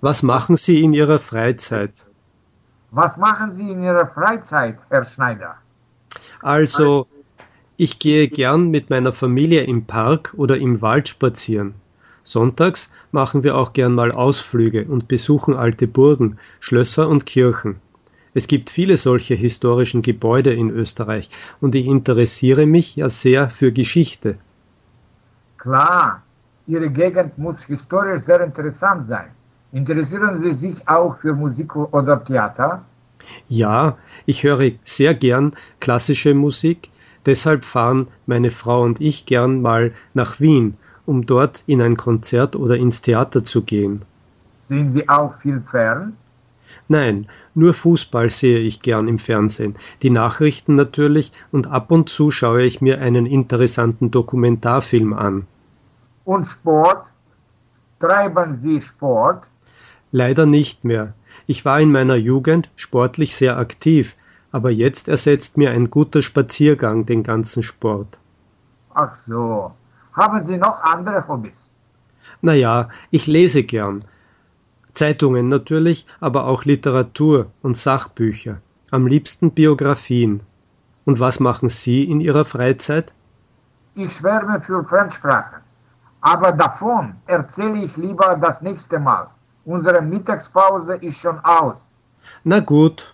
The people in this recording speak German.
Was machen Sie in Ihrer Freizeit? Was machen Sie in Ihrer Freizeit, Herr Schneider? Also, ich gehe gern mit meiner Familie im Park oder im Wald spazieren. Sonntags machen wir auch gern mal Ausflüge und besuchen alte Burgen, Schlösser und Kirchen. Es gibt viele solche historischen Gebäude in Österreich und ich interessiere mich ja sehr für Geschichte. Klar, Ihre Gegend muss historisch sehr interessant sein. Interessieren Sie sich auch für Musik oder Theater? Ja, ich höre sehr gern klassische Musik, deshalb fahren meine Frau und ich gern mal nach Wien, um dort in ein Konzert oder ins Theater zu gehen. Sind Sie auch viel fern? Nein, nur Fußball sehe ich gern im Fernsehen, die Nachrichten natürlich und ab und zu schaue ich mir einen interessanten Dokumentarfilm an. Und Sport? Treiben Sie Sport? Leider nicht mehr. Ich war in meiner Jugend sportlich sehr aktiv, aber jetzt ersetzt mir ein guter Spaziergang den ganzen Sport. Ach so. Haben Sie noch andere Hobbys? Na ja, ich lese gern, Zeitungen natürlich, aber auch Literatur und Sachbücher, am liebsten Biografien. Und was machen Sie in Ihrer Freizeit? Ich schwärme für Fremdsprachen. Aber davon erzähle ich lieber das nächste Mal. Unsere Mittagspause ist schon aus. Na gut,